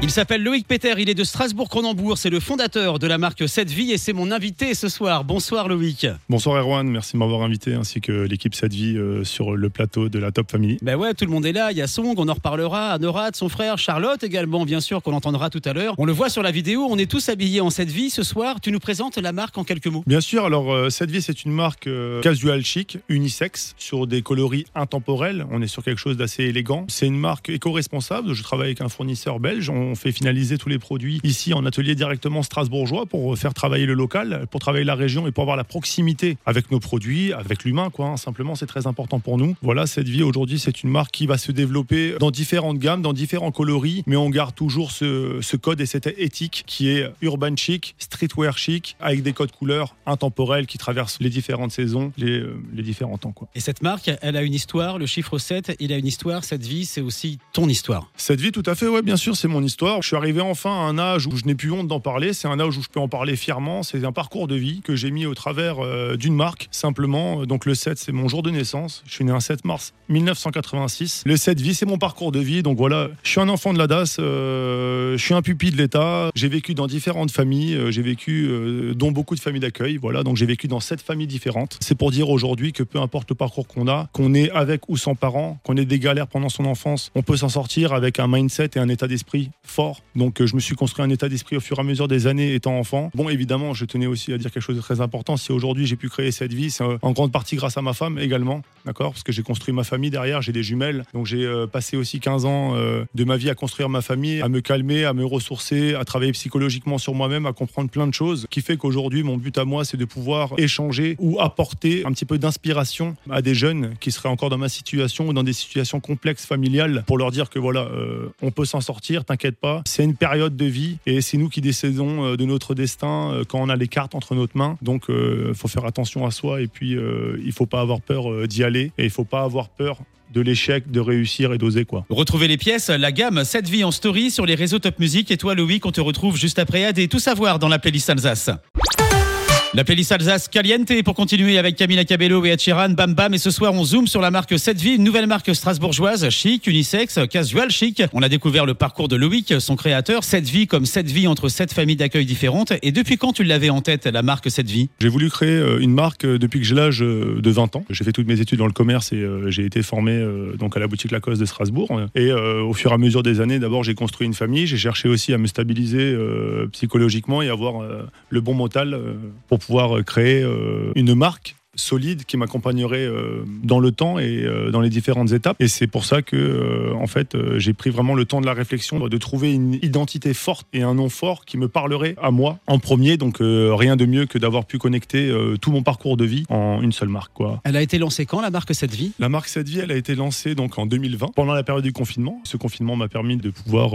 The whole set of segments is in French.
Il s'appelle Loïc Peter, il est de Strasbourg-Cronenbourg, c'est le fondateur de la marque Cette Vie et c'est mon invité ce soir. Bonsoir Loïc. Bonsoir Erwan, merci de m'avoir invité ainsi que l'équipe Cette Vie euh, sur le plateau de la Top Family. Ben ouais, tout le monde est là, il y a Song, on en reparlera, Anorad, son frère, Charlotte également bien sûr qu'on entendra tout à l'heure. On le voit sur la vidéo, on est tous habillés en Cette Vie ce soir. Tu nous présentes la marque en quelques mots Bien sûr, alors euh, Cette Vie c'est une marque euh, casual chic, unisexe, sur des coloris intemporels. On est sur quelque chose d'assez élégant. C'est une marque éco-responsable, je travaille avec un fournisseur belge, on fait finaliser tous les produits ici en atelier directement strasbourgeois pour faire travailler le local, pour travailler la région et pour avoir la proximité avec nos produits, avec l'humain, quoi. hein. Simplement, c'est très important pour nous. Voilà, cette vie aujourd'hui, c'est une marque qui va se développer dans différentes gammes, dans différents coloris, mais on garde toujours ce, ce code et cette éthique qui est urban chic, streetwear chic, avec des codes couleurs intemporels qui traversent les différentes saisons, les, euh, les différents temps, quoi. Et cette marque, elle a une histoire, le chiffre 7, il a une histoire, cette vie, c'est aussi ton histoire. Cette vie, tout à fait, ouais, bien sûr, c'est mon histoire. Je suis arrivé enfin à un âge où je n'ai plus honte d'en parler. C'est un âge où je peux en parler fièrement. C'est un parcours de vie que j'ai mis au travers euh, d'une marque, simplement. Donc le 7, c'est mon jour de naissance. Je suis né un 7 mars 1986. Le 7 vie, c'est mon parcours de vie. Donc voilà, je suis un enfant de la DAS. euh, je suis un pupille de l'État. J'ai vécu dans différentes familles. euh, j'ai vécu, euh, dont beaucoup de familles d'accueil. Voilà, donc j'ai vécu dans sept familles différentes. C'est pour dire aujourd'hui que peu importe le parcours qu'on a, qu'on est avec ou sans parents, qu'on ait des galères pendant son enfance, on peut s'en sortir avec un mindset et un état d'esprit fort. Donc euh, je me suis construit un état d'esprit au fur et à mesure des années étant enfant. Bon, évidemment, je tenais aussi à dire quelque chose de très important. Si aujourd'hui j'ai pu créer cette vie, c'est euh, en grande partie grâce à ma femme également, d'accord? Parce que j'ai construit ma famille derrière, j'ai des jumelles. Donc j'ai euh, passé aussi 15 ans de ma vie à construire ma famille, à me calmer, à me ressourcer, à travailler psychologiquement sur moi-même, à comprendre plein de choses, qui fait qu'aujourd'hui mon but à moi c'est de pouvoir échanger ou apporter un petit peu d'inspiration à des jeunes qui seraient encore dans ma situation ou dans des situations complexes familiales pour leur dire que voilà, on peut s'en sortir, t'inquiète c'est une période de vie et c'est nous qui décidons euh, de notre destin euh, quand on a les cartes entre notre mains. Donc il faut faire attention à soi et puis euh, il faut pas avoir peur euh, d'y aller et il faut pas avoir peur de l'échec, de réussir et d'oser quoi. Retrouvez les pièces, la gamme Cette Vie en story sur les réseaux Top Music. Et toi, Loïc, on te retrouve juste après Ad et tout savoir dans la playlist Alsace. La playlist Alsace Caliente pour continuer avec Camila Cabello et Sheeran, Bam Bam. Et ce soir, on zoome sur la marque Cette Vie, une nouvelle marque strasbourgeoise, chic, unisexe, casual chic. On a découvert le parcours de Loïc, son créateur. Cette vie comme cette vie entre sept familles d'accueil différentes. Et depuis quand tu l'avais en tête, la marque Cette Vie J'ai voulu créer euh, une marque euh, depuis que j'ai l'âge euh, de 20 ans. J'ai fait toutes mes études dans le commerce et j'ai été formé donc à la boutique Lacoste de Strasbourg. Et au fur et à mesure des années, d'abord j'ai construit une famille. J'ai cherché aussi à me stabiliser psychologiquement et avoir le bon mental euh, pour pouvoir euh, créer euh, une marque solide qui m'accompagnerait euh, dans le temps et euh, dans les différentes étapes. Et c'est pour ça que, euh, en fait, j'ai pris vraiment le temps de la réflexion, de trouver une identité forte et un nom fort qui me parlerait à moi en premier. Donc, rien de mieux que d'avoir pu connecter tout mon parcours de vie en une seule marque, quoi. Elle a été lancée quand, la marque Cette Vie? La marque Cette Vie, elle a été lancée donc en 2020, pendant la période du confinement. Ce confinement m'a permis de pouvoir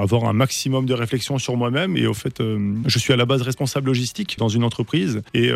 avoir un maximum de réflexion sur moi-même. Et au fait, je suis à la base responsable logistique dans une entreprise. Et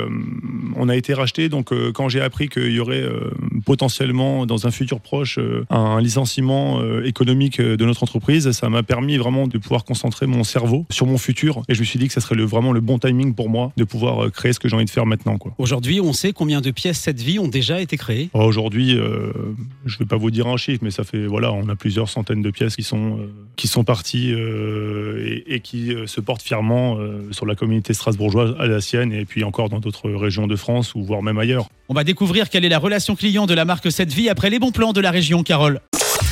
on a été racheté. Donc, euh, quand j'ai appris qu'il y aurait euh, potentiellement, dans un futur proche, euh, un licenciement économique de notre entreprise, ça m'a permis vraiment de pouvoir concentrer mon cerveau sur mon futur. Et je me suis dit que ça serait le, vraiment le bon timing pour moi de pouvoir créer ce que j'ai envie de faire maintenant. Aujourd'hui, on sait combien de pièces Cette Vie ont déjà été créées. Alors Aujourd'hui, je ne vais pas vous dire un chiffre, mais ça fait voilà, on a plusieurs centaines de pièces qui sont qui sont parties et, et qui se portent fièrement sur la communauté strasbourgeoise alsacienne et puis encore dans d'autres régions de France ou voire même ailleurs. On va découvrir quelle est la relation client de la marque Cette Vie après les bons plans de la région, Carole.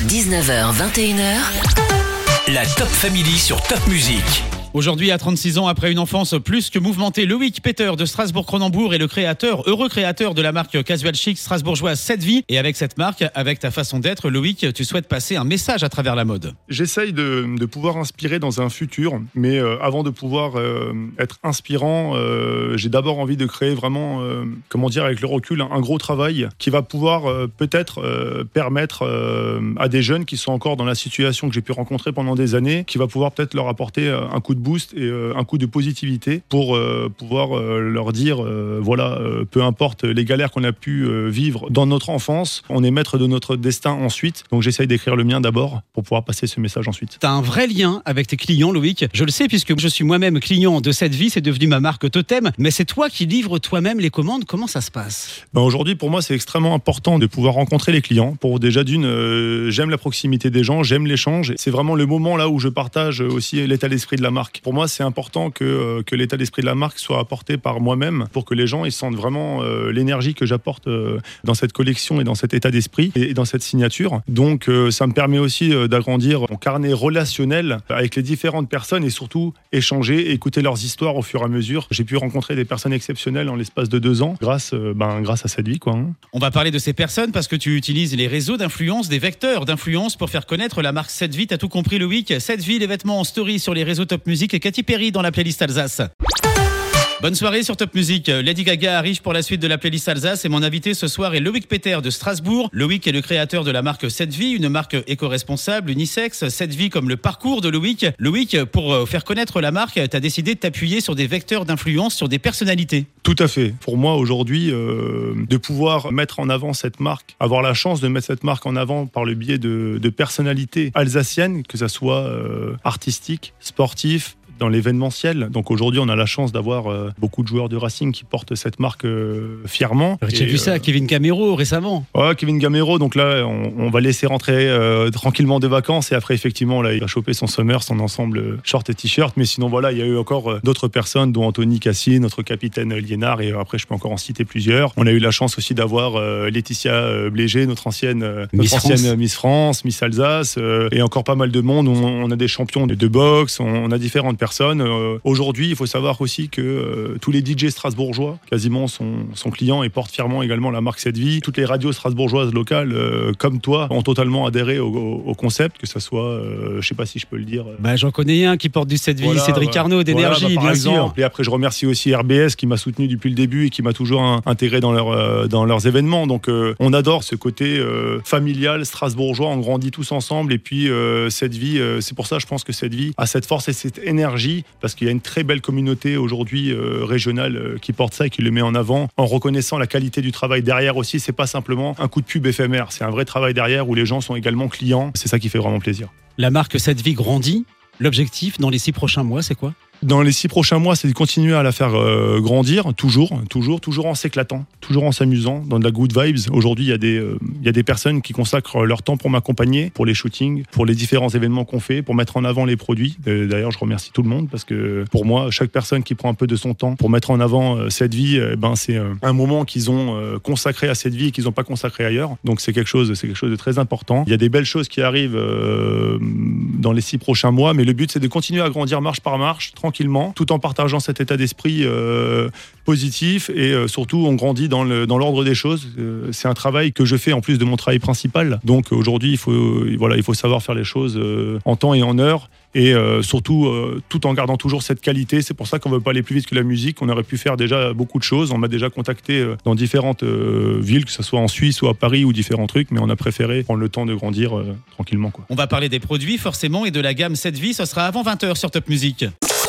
19h, 21h. La Top Family sur Top Music. Aujourd'hui, à 36 ans, après une enfance plus que mouvementée, Loïc Peter de Strasbourg-Cronenbourg est le créateur, heureux créateur de la marque casual chic strasbourgeoise Cette Vie. Et avec cette marque, avec ta façon d'être, Loïc, tu souhaites passer un message à travers la mode. J'essaye de, pouvoir inspirer dans un futur, mais euh, avant de pouvoir euh, être inspirant, euh, j'ai d'abord envie de créer vraiment, comment dire, avec le recul, un, gros travail qui va pouvoir peut-être permettre à des jeunes qui sont encore dans la situation que j'ai pu rencontrer pendant des années, qui va pouvoir peut-être leur apporter un coup de de boost et euh, un coup de positivité pour euh, pouvoir euh, leur dire, voilà, peu importe les galères qu'on a pu vivre dans notre enfance, on est maître de notre destin ensuite. Donc j'essaye d'écrire le mien d'abord pour pouvoir passer ce message ensuite. T'as un vrai lien avec tes clients, Loïc. Je le sais puisque je suis moi-même client de cette vie, c'est devenu ma marque totem. Mais c'est toi qui livres toi-même les commandes. Comment ça se passe? Ben aujourd'hui, pour moi, c'est extrêmement important de pouvoir rencontrer les clients. Pour déjà d'une, euh, j'aime la proximité des gens, j'aime l'échange. C'est vraiment le moment là où je partage aussi l'état d'esprit de la marque. Pour moi, c'est important que, euh, que l'état d'esprit de la marque soit apporté par moi-même pour que les gens sentent vraiment euh, l'énergie que j'apporte euh, dans cette collection et dans cet état d'esprit et, dans cette signature. Donc, ça me permet aussi d'agrandir mon carnet relationnel avec les différentes personnes et surtout échanger, écouter leurs histoires au fur et à mesure. J'ai pu rencontrer des personnes exceptionnelles en l'espace de deux ans grâce, ben, grâce à cette vie. Quoi, hein. On va parler de ces personnes parce que tu utilises les réseaux d'influence, des vecteurs d'influence pour faire connaître la marque 7 Vie. T'as tout compris, Loïc? 7 Vie, les vêtements en story sur les réseaux Top Music et Katy Perry dans la playlist Alsace. Bonne soirée sur Top Music. Lady Gaga arrive pour la suite de la playlist Alsace et mon invité ce soir est Loïc Peter de Strasbourg. Loïc est le créateur de la marque 7 Vie, une marque éco-responsable, unisexe. 7 Vie comme le parcours de Loïc. Loïc, pour euh, faire connaître la marque, tu as décidé de t'appuyer sur des vecteurs d'influence, sur des personnalités. Tout à fait. Pour moi, aujourd'hui, euh, de pouvoir mettre en avant cette marque, avoir la chance de mettre cette marque en avant par le biais de, de personnalités alsaciennes, que ça soit euh, artistique, sportif, dans l'événementiel. Donc aujourd'hui, on a la chance d'avoir euh, beaucoup de joueurs de Racing qui portent cette marque euh, fièrement. J'ai vu ça, euh, Kevin Camero récemment. Ouais, Kevin Gamero, donc là, on, on va laisser rentrer euh, tranquillement des vacances et après, effectivement, là, il va choper son summer, son ensemble short et t-shirt. Mais sinon, voilà, il y a eu encore d'autres personnes, dont Anthony Cassi, notre capitaine Liénard, et après, je peux encore en citer plusieurs. On a eu la chance aussi d'avoir Laetitia Blégé, notre ancienne, notre Miss ancienne France. Miss France, Miss Alsace, et encore pas mal de monde. On, on a des champions de, de boxe, on, on a différentes personnes. Euh, Aujourd'hui, il faut savoir aussi que euh, tous les DJ strasbourgeois, quasiment, sont, sont clients et portent fièrement également la marque Cette Vie. Toutes les radios strasbourgeoises locales, euh, comme toi, ont totalement adhéré au, concept, que ce soit, je sais pas si je peux le dire. Bah, J'en connais un qui porte du 7 Vie, voilà, Cédric voilà. Arnaud d'énergie, Voilà, bah, bien exemple. sûr. Et après, je remercie aussi RBS qui m'a soutenu depuis le début et qui m'a toujours intégré dans, leur, dans leurs événements. Donc, on adore ce côté familial, strasbourgeois. On grandit tous ensemble. Et puis, cette vie, c'est pour ça, je pense que cette vie a cette force et cette énergie parce qu'il y a une très belle communauté aujourd'hui euh, régionale euh, qui porte ça et qui le met en avant en reconnaissant la qualité du travail derrière aussi. C'est pas simplement un coup de pub éphémère. C'est un vrai travail derrière où les gens sont également clients. C'est ça qui fait vraiment plaisir. La marque 7 Vie grandit. L'objectif dans les six prochains mois, c'est quoi? Dans les six prochains mois, c'est de continuer à la faire euh, grandir, toujours, toujours, toujours en s'éclatant, toujours en s'amusant, dans de la good vibes. Aujourd'hui, il y, a des, euh, il y a des personnes qui consacrent leur temps pour m'accompagner, pour les shootings, pour les différents événements qu'on fait, pour mettre en avant les produits. Euh, D'ailleurs, je remercie tout le monde parce que pour moi, chaque personne qui prend un peu de son temps pour mettre en avant euh, cette vie, euh, ben, c'est un moment qu'ils ont consacré à cette vie et qu'ils n'ont pas consacré ailleurs. Donc c'est quelque chose, quelque chose de très important. Il y a des belles choses qui arrivent dans les six prochains mois, mais le but c'est de continuer à grandir marche par marche, tout en partageant cet état d'esprit euh, positif et euh, surtout on grandit dans l'ordre des choses. Euh, c'est un travail que je fais en plus de mon travail principal. Donc aujourd'hui il faut voilà il faut savoir faire les choses en temps et en heure et surtout tout en gardant toujours cette qualité. C'est pour ça qu'on veut pas aller plus vite que la musique. On aurait pu faire déjà beaucoup de choses. On m'a déjà contacté dans différentes villes, que ce soit en Suisse ou à Paris ou différents trucs, mais on a préféré prendre le temps de grandir tranquillement. On va parler des produits forcément et de la gamme 7 Vie. Ce sera avant 20h sur Top Music.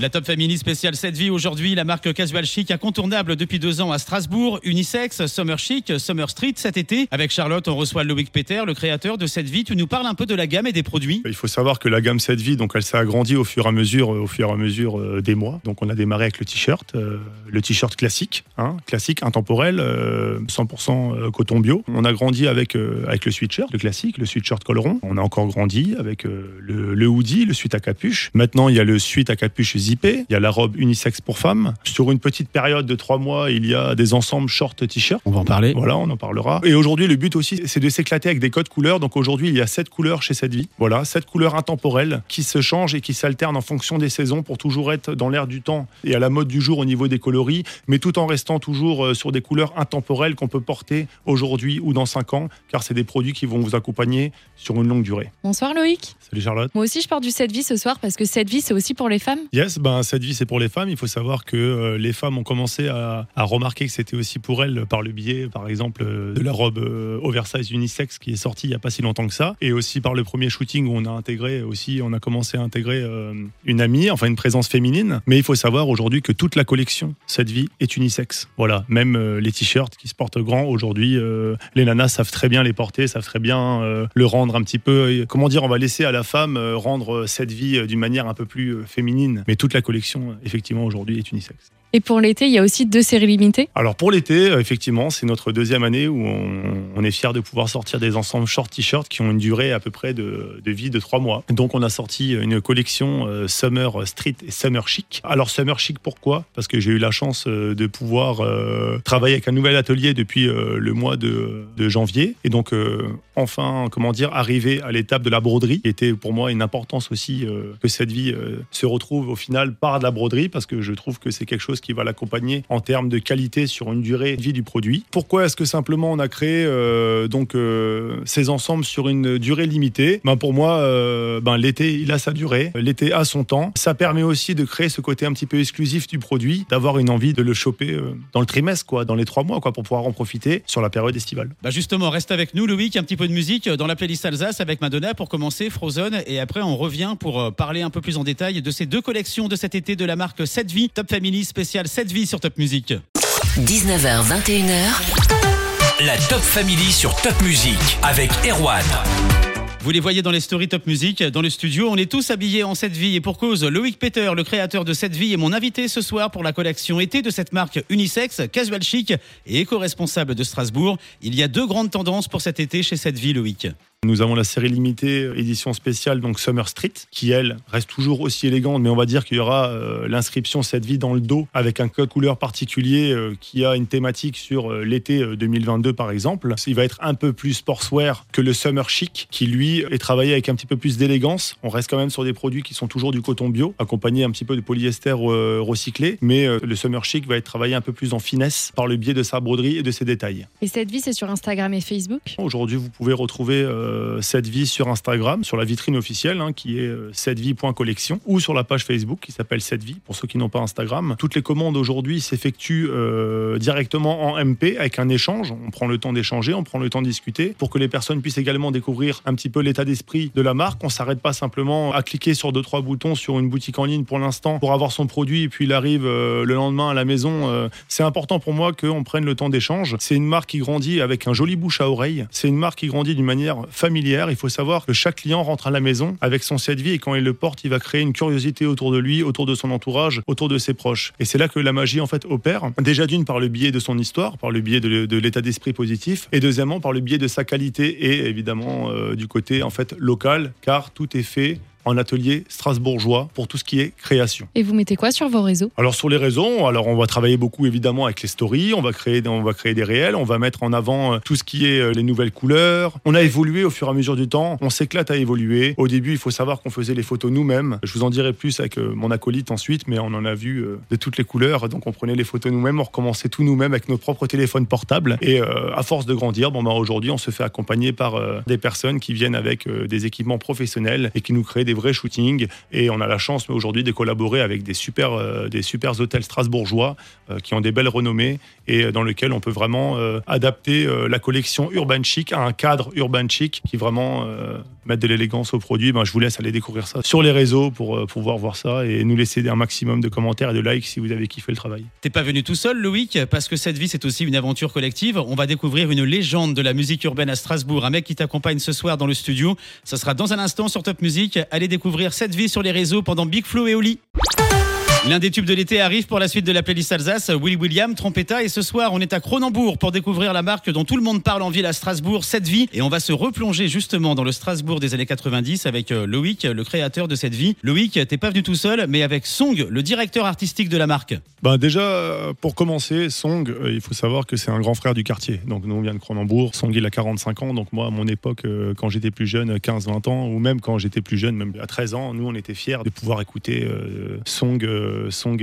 La Top Family spéciale 7 Vie aujourd'hui, la marque Casual Chic incontournable depuis deux ans à Strasbourg, unisex, Summer Chic, Summer Street cet été. Avec Charlotte, on reçoit Loïc Peter, le créateur de 7 Vie. Tu nous parles un peu de la gamme et des produits Il faut savoir que la gamme 7 vie, donc elle s'est agrandie au fur et à mesure, euh, au fur et à mesure euh, des mois. Donc on a démarré avec le t-shirt, euh, le t-shirt classique, hein, classique, intemporel, euh, 100% euh, coton bio. On a grandi avec avec le sweatshirt, le classique, le sweatshirt col rond. On a encore grandi avec le, le hoodie, le suite à capuche. Maintenant il y a le suite à capuche zippé, il y a la robe unisexe pour femmes. Sur une petite période de trois mois, il y a des ensembles short t-shirt. On va en parler. Voilà, on en parlera. Et aujourd'hui, le but aussi, c'est de s'éclater avec des codes couleurs. Donc aujourd'hui, il y a sept couleurs chez cette vie. Voilà, sept couleurs intemporelles qui se changent et qui s'alternent en fonction des saisons pour toujours être dans l'air du temps et à la mode du jour au niveau des coloris, mais tout en restant toujours euh, sur des couleurs intemporelles qu'on peut porter aujourd'hui ou dans cinq ans, car c'est des produits qui vont vous accompagner sur une longue durée. Bonsoir Loïc. Salut Charlotte. Moi aussi je porte du 7 vie ce soir parce que 7 vie c'est aussi pour les femmes. Yes, Ben, cette vie c'est pour les femmes. Il faut savoir que euh, les femmes ont commencé à, remarquer que c'était aussi pour elles par le biais, par exemple, euh, de la robe euh, oversize unisex qui est sortie il n'y a pas si longtemps que ça, et aussi par le premier shooting où on a intégré aussi, on a commencé à intégrer une amie, enfin une présence féminine. Mais il faut savoir aujourd'hui que toute la collection cette vie est unisex. Voilà, même les t-shirts qui se portent grands aujourd'hui, les nanas savent très bien les porter, savent très bien le rendre un petit peu. Comment dire, on va laisser à la femme rendre cette vie d'une manière un peu plus féminine. Mais toute la collection, euh, effectivement, aujourd'hui est unisex. Et pour l'été, il y a aussi deux séries limitées. Alors pour l'été, euh, effectivement, c'est notre deuxième année où on, est fier de pouvoir sortir des ensembles short t-shirts qui ont une durée à peu près de, vie de trois mois. Donc on a sorti une collection euh, Summer Street et Summer Chic. Alors Summer Chic pourquoi? Parce que j'ai eu la chance euh, de pouvoir euh, travailler avec un nouvel atelier depuis euh, le mois de, janvier et donc euh, enfin comment dire arriver à l'étape de la broderie qui était pour moi une importance aussi euh, que cette vie euh, se retrouve au final par de la broderie parce que je trouve que c'est quelque chose qui va l'accompagner en termes de qualité sur une durée de vie du produit. Pourquoi est-ce que simplement on a créé euh, donc euh, ces ensembles sur une durée limitée? Ben Pour moi, euh, ben l'été il a sa durée, l'été a son temps. Ça permet aussi de créer ce côté un petit peu exclusif du produit, d'avoir une envie de le choper dans le trimestre, quoi, dans les trois mois, quoi, pour pouvoir en profiter sur la période estivale. Bah justement, reste avec nous, Loïc, un petit peu de musique dans la playlist Alsace avec Madonna pour commencer, Frozen, et après on revient pour parler un peu plus en détail de ces deux collections de cet été de la marque 7 Vie, Top Family spécial 7 Vie sur Top Music. 19h, 21h, La Top Family sur Top Music avec Erwan. Vous les voyez dans les stories Top Music, dans le studio, on est tous habillés en 7 Vie et pour cause, Loïc Peter, le créateur de 7 Vie, est mon invité ce soir pour la collection été de cette marque unisex, casual chic et éco-responsable de Strasbourg. Il y a deux grandes tendances pour cet été chez 7 Vie, Loïc. Nous avons la série limitée édition spéciale donc Summer Street qui elle reste toujours aussi élégante mais on va dire qu'il y aura euh, l'inscription cette vie dans le dos avec un code couleur particulier euh, qui a une thématique sur euh, l'été euh, 2022 par exemple. Il va être un peu plus sportswear que le Summer Chic qui lui est travaillé avec un petit peu plus d'élégance. On reste quand même sur des produits qui sont toujours du coton bio accompagné un petit peu de polyester recyclé mais le Summer Chic va être travaillé un peu plus en finesse par le biais de sa broderie et de ses détails. Et cette vie, c'est sur Instagram et Facebook? Aujourd'hui, vous pouvez retrouver cette vie sur Instagram, sur la vitrine officielle hein, qui est euh, cettevie.collection ou sur la page Facebook qui s'appelle cette vie pour ceux qui n'ont pas Instagram. Toutes les commandes aujourd'hui s'effectuent euh, directement en MP avec un échange. On prend le temps d'échanger, on prend le temps de discuter pour que les personnes puissent également découvrir un petit peu l'état d'esprit de la marque. On s'arrête pas simplement à cliquer sur deux trois boutons sur une boutique en ligne pour l'instant pour avoir son produit et puis il arrive euh, le lendemain à la maison. Euh, c'est important pour moi qu'on prenne le temps d'échange. C'est une marque qui grandit avec un joli bouche à oreille. C'est une marque qui grandit d'une manière Il faut savoir que chaque client rentre à la maison avec son set vie et quand il le porte, il va créer une curiosité autour de lui, autour de son entourage, autour de ses proches. Et c'est là que la magie en fait opère. Déjà d'une par le biais de son histoire, par le biais de, de l'état d'esprit positif, et deuxièmement par le biais de sa qualité et évidemment euh, du côté en fait local, car tout est fait en atelier strasbourgeois pour tout ce qui est création. Et vous mettez quoi sur vos réseaux? Alors sur les réseaux, alors on va travailler beaucoup évidemment avec les stories, on va créer, on va créer des réels, on va mettre en avant euh, tout ce qui est euh, les nouvelles couleurs. On a évolué au fur et à mesure du temps, on s'éclate à évoluer. Au début, il faut savoir qu'on faisait les photos nous-mêmes. Je vous en dirai plus avec euh, mon acolyte ensuite, mais on en a vu de toutes les couleurs, donc on prenait les photos nous-mêmes, on recommençait tout nous-mêmes avec nos propres téléphones portables. Et euh, à force de grandir, bon bah aujourd'hui, on se fait accompagner par euh, des personnes qui viennent avec euh, des équipements professionnels et qui nous créent des vrais shootings. Et on a la chance aujourd'hui de collaborer avec des super, euh, des hôtels strasbourgeois euh, qui ont des belles renommées et euh, dans lesquels on peut vraiment adapter la collection urban chic à un cadre urban chic qui vraiment mettre de l'élégance au produit. Ben, je vous laisse aller découvrir ça sur les réseaux pour euh, pouvoir voir ça et nous laisser un maximum de commentaires et de likes si vous avez kiffé le travail. T'es pas venu tout seul, Loïc, parce que cette vie, c'est aussi une aventure collective. On va découvrir une légende de la musique urbaine à Strasbourg, un mec qui t'accompagne ce soir dans le studio. Ça sera dans un instant sur Top Music. Allez découvrir cette vie sur les réseaux pendant Big Flo et Oli. L'un des tubes de l'été arrive pour la suite de la playlist Alsace, Willy William, Trompetta. Et ce soir, on est à Cronenbourg pour découvrir la marque dont tout le monde parle en ville à Strasbourg, Cette Vie. Et on va se replonger justement dans le Strasbourg des années 90 avec euh, Loïc, le créateur de Cette Vie. Loïc, t'es pas venu tout seul, mais avec Song, le directeur artistique de la marque. Ben déjà, pour commencer, Song, euh, il faut savoir que c'est un grand frère du quartier. Donc nous, on vient de Cronenbourg. Song, il a 45 ans. Donc moi, à mon époque, euh, quand j'étais plus jeune, 15-20 ans, ou même quand j'étais plus jeune, même à 13 ans, nous, on était fiers de pouvoir écouter Song Song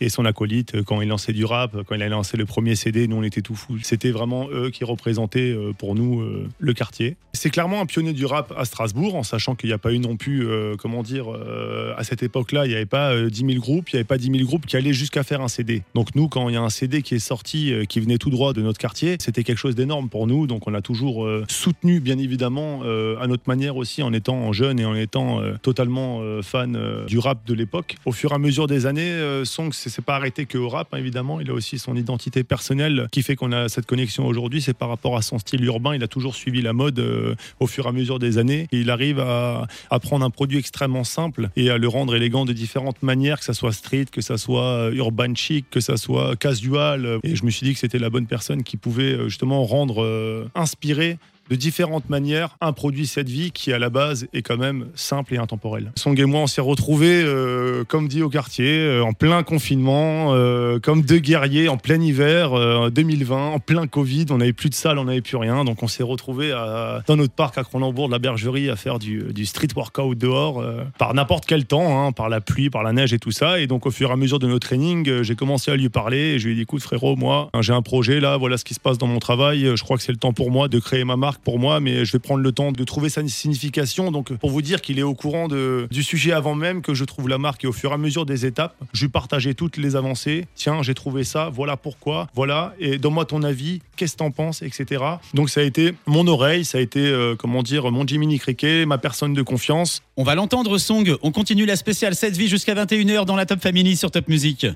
et, son acolyte euh, quand il lançait du rap, quand il a lancé le premier CD, nous on était tout fous. C'était vraiment eux qui représentaient euh, pour nous euh, le quartier. C'est clairement un pionnier du rap à Strasbourg, en sachant qu'il n'y a pas eu non plus, euh, comment dire, euh, à cette époque-là, il n'y avait pas euh, 10 000 groupes, il n'y avait pas 10 000 groupes qui allaient jusqu'à faire un CD. Donc nous, quand il y a un CD qui est sorti, euh, qui venait tout droit de notre quartier, c'était quelque chose d'énorme pour nous. Donc on a toujours euh, soutenu, bien évidemment, euh, à notre manière aussi, en étant jeune et en étant euh, totalement euh, fan euh, du rap de l'époque. Au fur et à mesure des années, euh, Song c'est pas arrêté que au rap, hein, évidemment. Il a aussi son identité personnelle qui fait qu'on a cette connexion aujourd'hui. C'est par rapport à son style urbain. Il a toujours suivi la mode euh, au fur et à mesure des années. Il arrive à, prendre un produit extrêmement simple et à le rendre élégant de différentes manières, que ça soit street, que ça soit euh, urban chic, que ça soit casual. Et je me suis dit que c'était la bonne personne qui pouvait justement rendre inspiré de différentes manières un produit cette vie qui à la base est quand même simple et intemporel. Song et moi on s'est retrouvés euh, comme dit au quartier euh, en plein confinement euh, comme deux guerriers en plein hiver euh, 2020 en plein Covid. On n'avait plus de salle on n'avait plus rien. Donc on s'est retrouvés à- dans notre parc à Cronenbourg de la Bergerie à faire du, du street workout dehors euh, par n'importe quel temps hein, par la pluie par la neige et tout ça. Et donc au fur et à mesure de nos trainings euh, j'ai commencé à lui parler et je lui ai dit écoute frérot moi j'ai un projet. Là voilà ce qui se passe dans mon travail. Euh, je crois que c'est le temps pour moi de créer ma marque pour moi mais je vais prendre le temps de trouver sa signification donc pour vous dire qu'il est au courant de, du sujet avant même que je trouve la marque et au fur et à mesure des étapes je lui partageais toutes les avancées tiens j'ai trouvé ça voilà pourquoi voilà et donne-moi ton avis qu'est-ce que t'en penses etc donc ça a été mon oreille ça a été euh, comment dire mon Jiminy Cricket ma personne de confiance On va l'entendre, Song. On continue la spéciale 7 vie jusqu'à 21h dans la Top Family sur Top Music.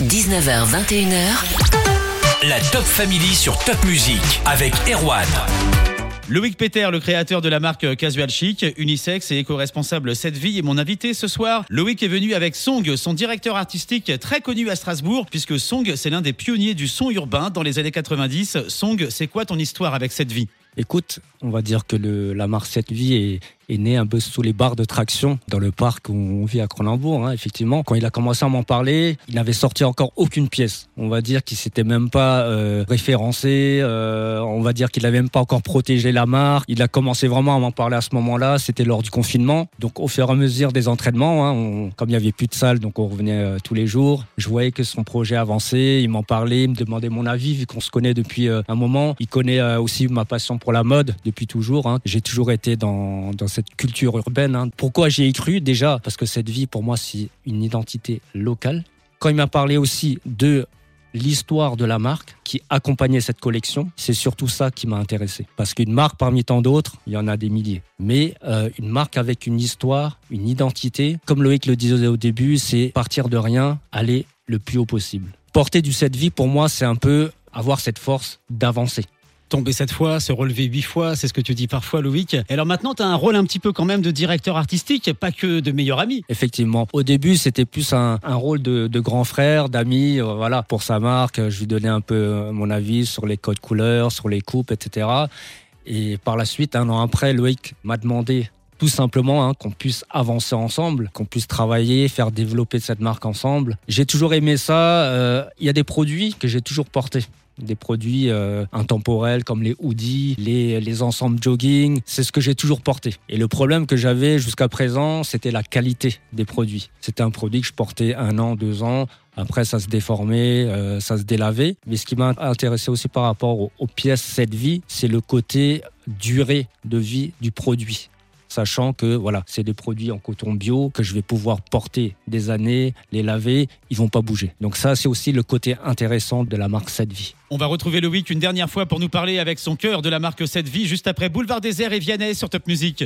19h, 21h, La Top Family sur Top Music avec Erwan. Loïc Peter, le créateur de la marque Casual Chic, unisexe et éco-responsable Cette Vie est mon invité ce soir. Loïc est venu avec Song, son directeur artistique très connu à Strasbourg, puisque Song, c'est l'un des pionniers du son urbain dans les années 90. Song, c'est quoi ton histoire avec Cette Vie? Écoute, on va dire que la marque Cette Vie est, est née un peu sous les barres de traction dans le parc où on vit à Cronenbourg. Hein, effectivement, quand il a commencé à m'en parler, il n'avait sorti encore aucune pièce. On va dire qu'il s'était même pas euh, référencé. euh, on va dire qu'il n'avait même pas encore protégé la marque. Il a commencé vraiment à m'en parler à ce moment-là. C'était lors du confinement. Donc, au fur et à mesure des entraînements, hein, on- comme il y avait plus de salle, donc on revenait euh, tous les jours. Je voyais que son projet avançait. Il m'en parlait, il me demandait mon avis vu qu'on se connaît depuis euh, un moment. Il connaît euh, aussi ma passion pour la mode depuis toujours. hein. J'ai toujours été dans, dans cette culture urbaine. hein. Pourquoi j'y ai cru Déjà? Parce que cette vie, pour moi, c'est une identité locale. Quand il m'a parlé aussi de l'histoire de la marque qui accompagnait cette collection, c'est surtout ça qui m'a intéressé. Parce qu'une marque parmi tant d'autres, il y en a des milliers. Mais euh, une marque avec une histoire, une identité, comme Loïc le disait au début, c'est partir de rien, aller le plus haut possible. Porter du cette vie, pour moi, c'est un peu avoir cette force d'avancer. Tomber sept fois, se relever huit fois, c'est ce que tu dis parfois, Loïc. Et alors maintenant, tu as un rôle un petit peu quand même de directeur artistique, pas que de meilleur ami. Effectivement. Au début, c'était plus un, rôle de, de grand frère, d'ami, euh, voilà, pour sa marque. Je lui donnais un peu euh, mon avis sur les codes couleurs, sur les coupes, etc. Et par la suite, un an après, Loïc m'a demandé tout simplement hein, qu'on puisse avancer ensemble, qu'on puisse travailler, faire développer cette marque ensemble. J'ai toujours aimé ça. Euh, Il y a des produits que j'ai toujours portés. Des produits euh, intemporels comme les hoodies, les, les ensembles jogging, c'est ce que j'ai toujours porté. Et le problème que j'avais jusqu'à présent, c'était la qualité des produits. C'était un produit que je portais un an, deux ans. Après, ça se déformait, euh, ça se délavait. Mais ce qui m'a intéressé aussi par rapport aux, aux pièces cette vie, c'est le côté durée de vie du produit sachant que voilà, c'est des produits en coton bio que je vais pouvoir porter des années, les laver, ils vont pas bouger. Donc ça, c'est aussi le côté intéressant de la marque Cette Vie. On va retrouver Loïc une dernière fois pour nous parler avec son cœur de la marque Cette Vie, juste après Boulevard Désert et Vianney sur Top Music.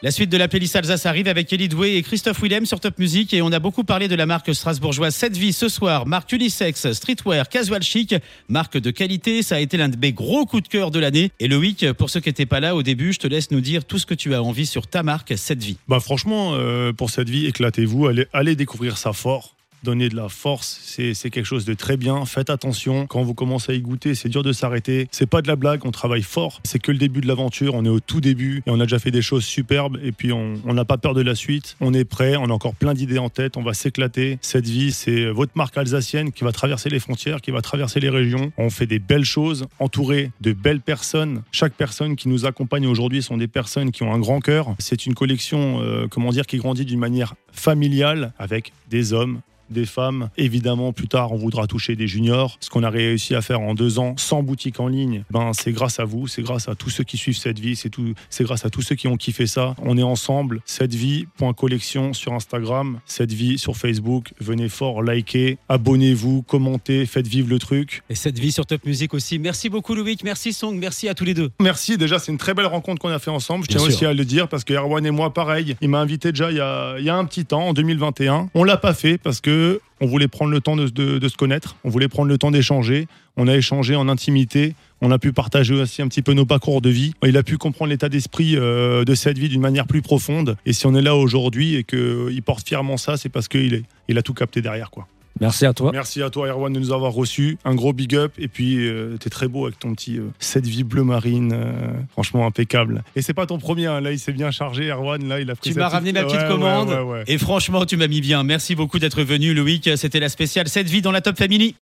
La suite de la playlist Alsace arrive avec Elie Doué et Christophe Willem sur Top Music et on a beaucoup parlé de la marque strasbourgeoise Cette Vie ce soir, marque unisexe, streetwear, casual chic, marque de qualité, ça a été l'un de mes gros coups de cœur de l'année. Et Loïc, pour ceux qui n'étaient pas là au début, je te laisse nous dire tout ce que tu as envie sur ta marque Cette Vie. Bah franchement, euh, pour cette vie, éclatez-vous, allez découvrir ça fort. Donner de la force, c'est quelque chose de très bien. Faites attention. Quand vous commencez à y goûter, c'est dur de s'arrêter. C'est pas de la blague, on travaille fort. C'est que le début de l'aventure. On est au tout début et on a déjà fait des choses superbes. Et puis, on n'a pas peur de la suite. On est prêt. On a encore plein d'idées en tête. On va s'éclater. Cette vie, c'est votre marque alsacienne qui va traverser les frontières, qui va traverser les régions. On fait des belles choses, entouré de belles personnes. Chaque personne qui nous accompagne aujourd'hui sont des personnes qui ont un grand cœur. C'est une collection, euh, comment dire, qui grandit d'une manière familiale avec des hommes, des femmes. Évidemment, plus tard, on voudra toucher des juniors. Ce qu'on a réussi à faire en deux ans, sans boutique en ligne, ben, c'est grâce à vous, c'est grâce à tous ceux qui suivent cette vie, c'est tout, c'est grâce à tous ceux qui ont kiffé ça. On est ensemble. Cette vie.collection sur Instagram, cette vie sur Facebook. Venez fort, likez, abonnez-vous, commentez, faites vivre le truc. Et cette vie sur Top Music aussi. Merci beaucoup Loïc, merci Song, merci à tous les deux. Merci, déjà, c'est une très belle rencontre qu'on a fait ensemble. Je tiens aussi à le dire parce que Erwan et moi, pareil, il m'a invité déjà il y, a, il y a un petit temps, en 2021. On l'a pas fait parce que on voulait prendre le temps de, se connaître, on voulait prendre le temps d'échanger. On a échangé en intimité. On a pu partager aussi un petit peu nos parcours de vie. Il a pu comprendre l'état d'esprit euh, de cette vie d'une manière plus profonde. Et si on est là aujourd'hui et qu'il porte fièrement ça, c'est parce qu'il a tout capté derrière. quoi. Merci à toi. Merci à toi, Erwan, de nous avoir reçus. Un gros big up. Et puis, euh, t'es très beau avec ton petit euh, cette vie bleu marine. euh, franchement, impeccable. Et c'est pas ton premier. hein. Là, il s'est bien chargé, Erwan. Là, il a pris Tu m'as ramené ma petite Ouais, commande. ouais, ouais. Et franchement, tu m'as mis bien. Merci beaucoup d'être venu Loïc. C'était la spéciale Cette vie dans la Top Family.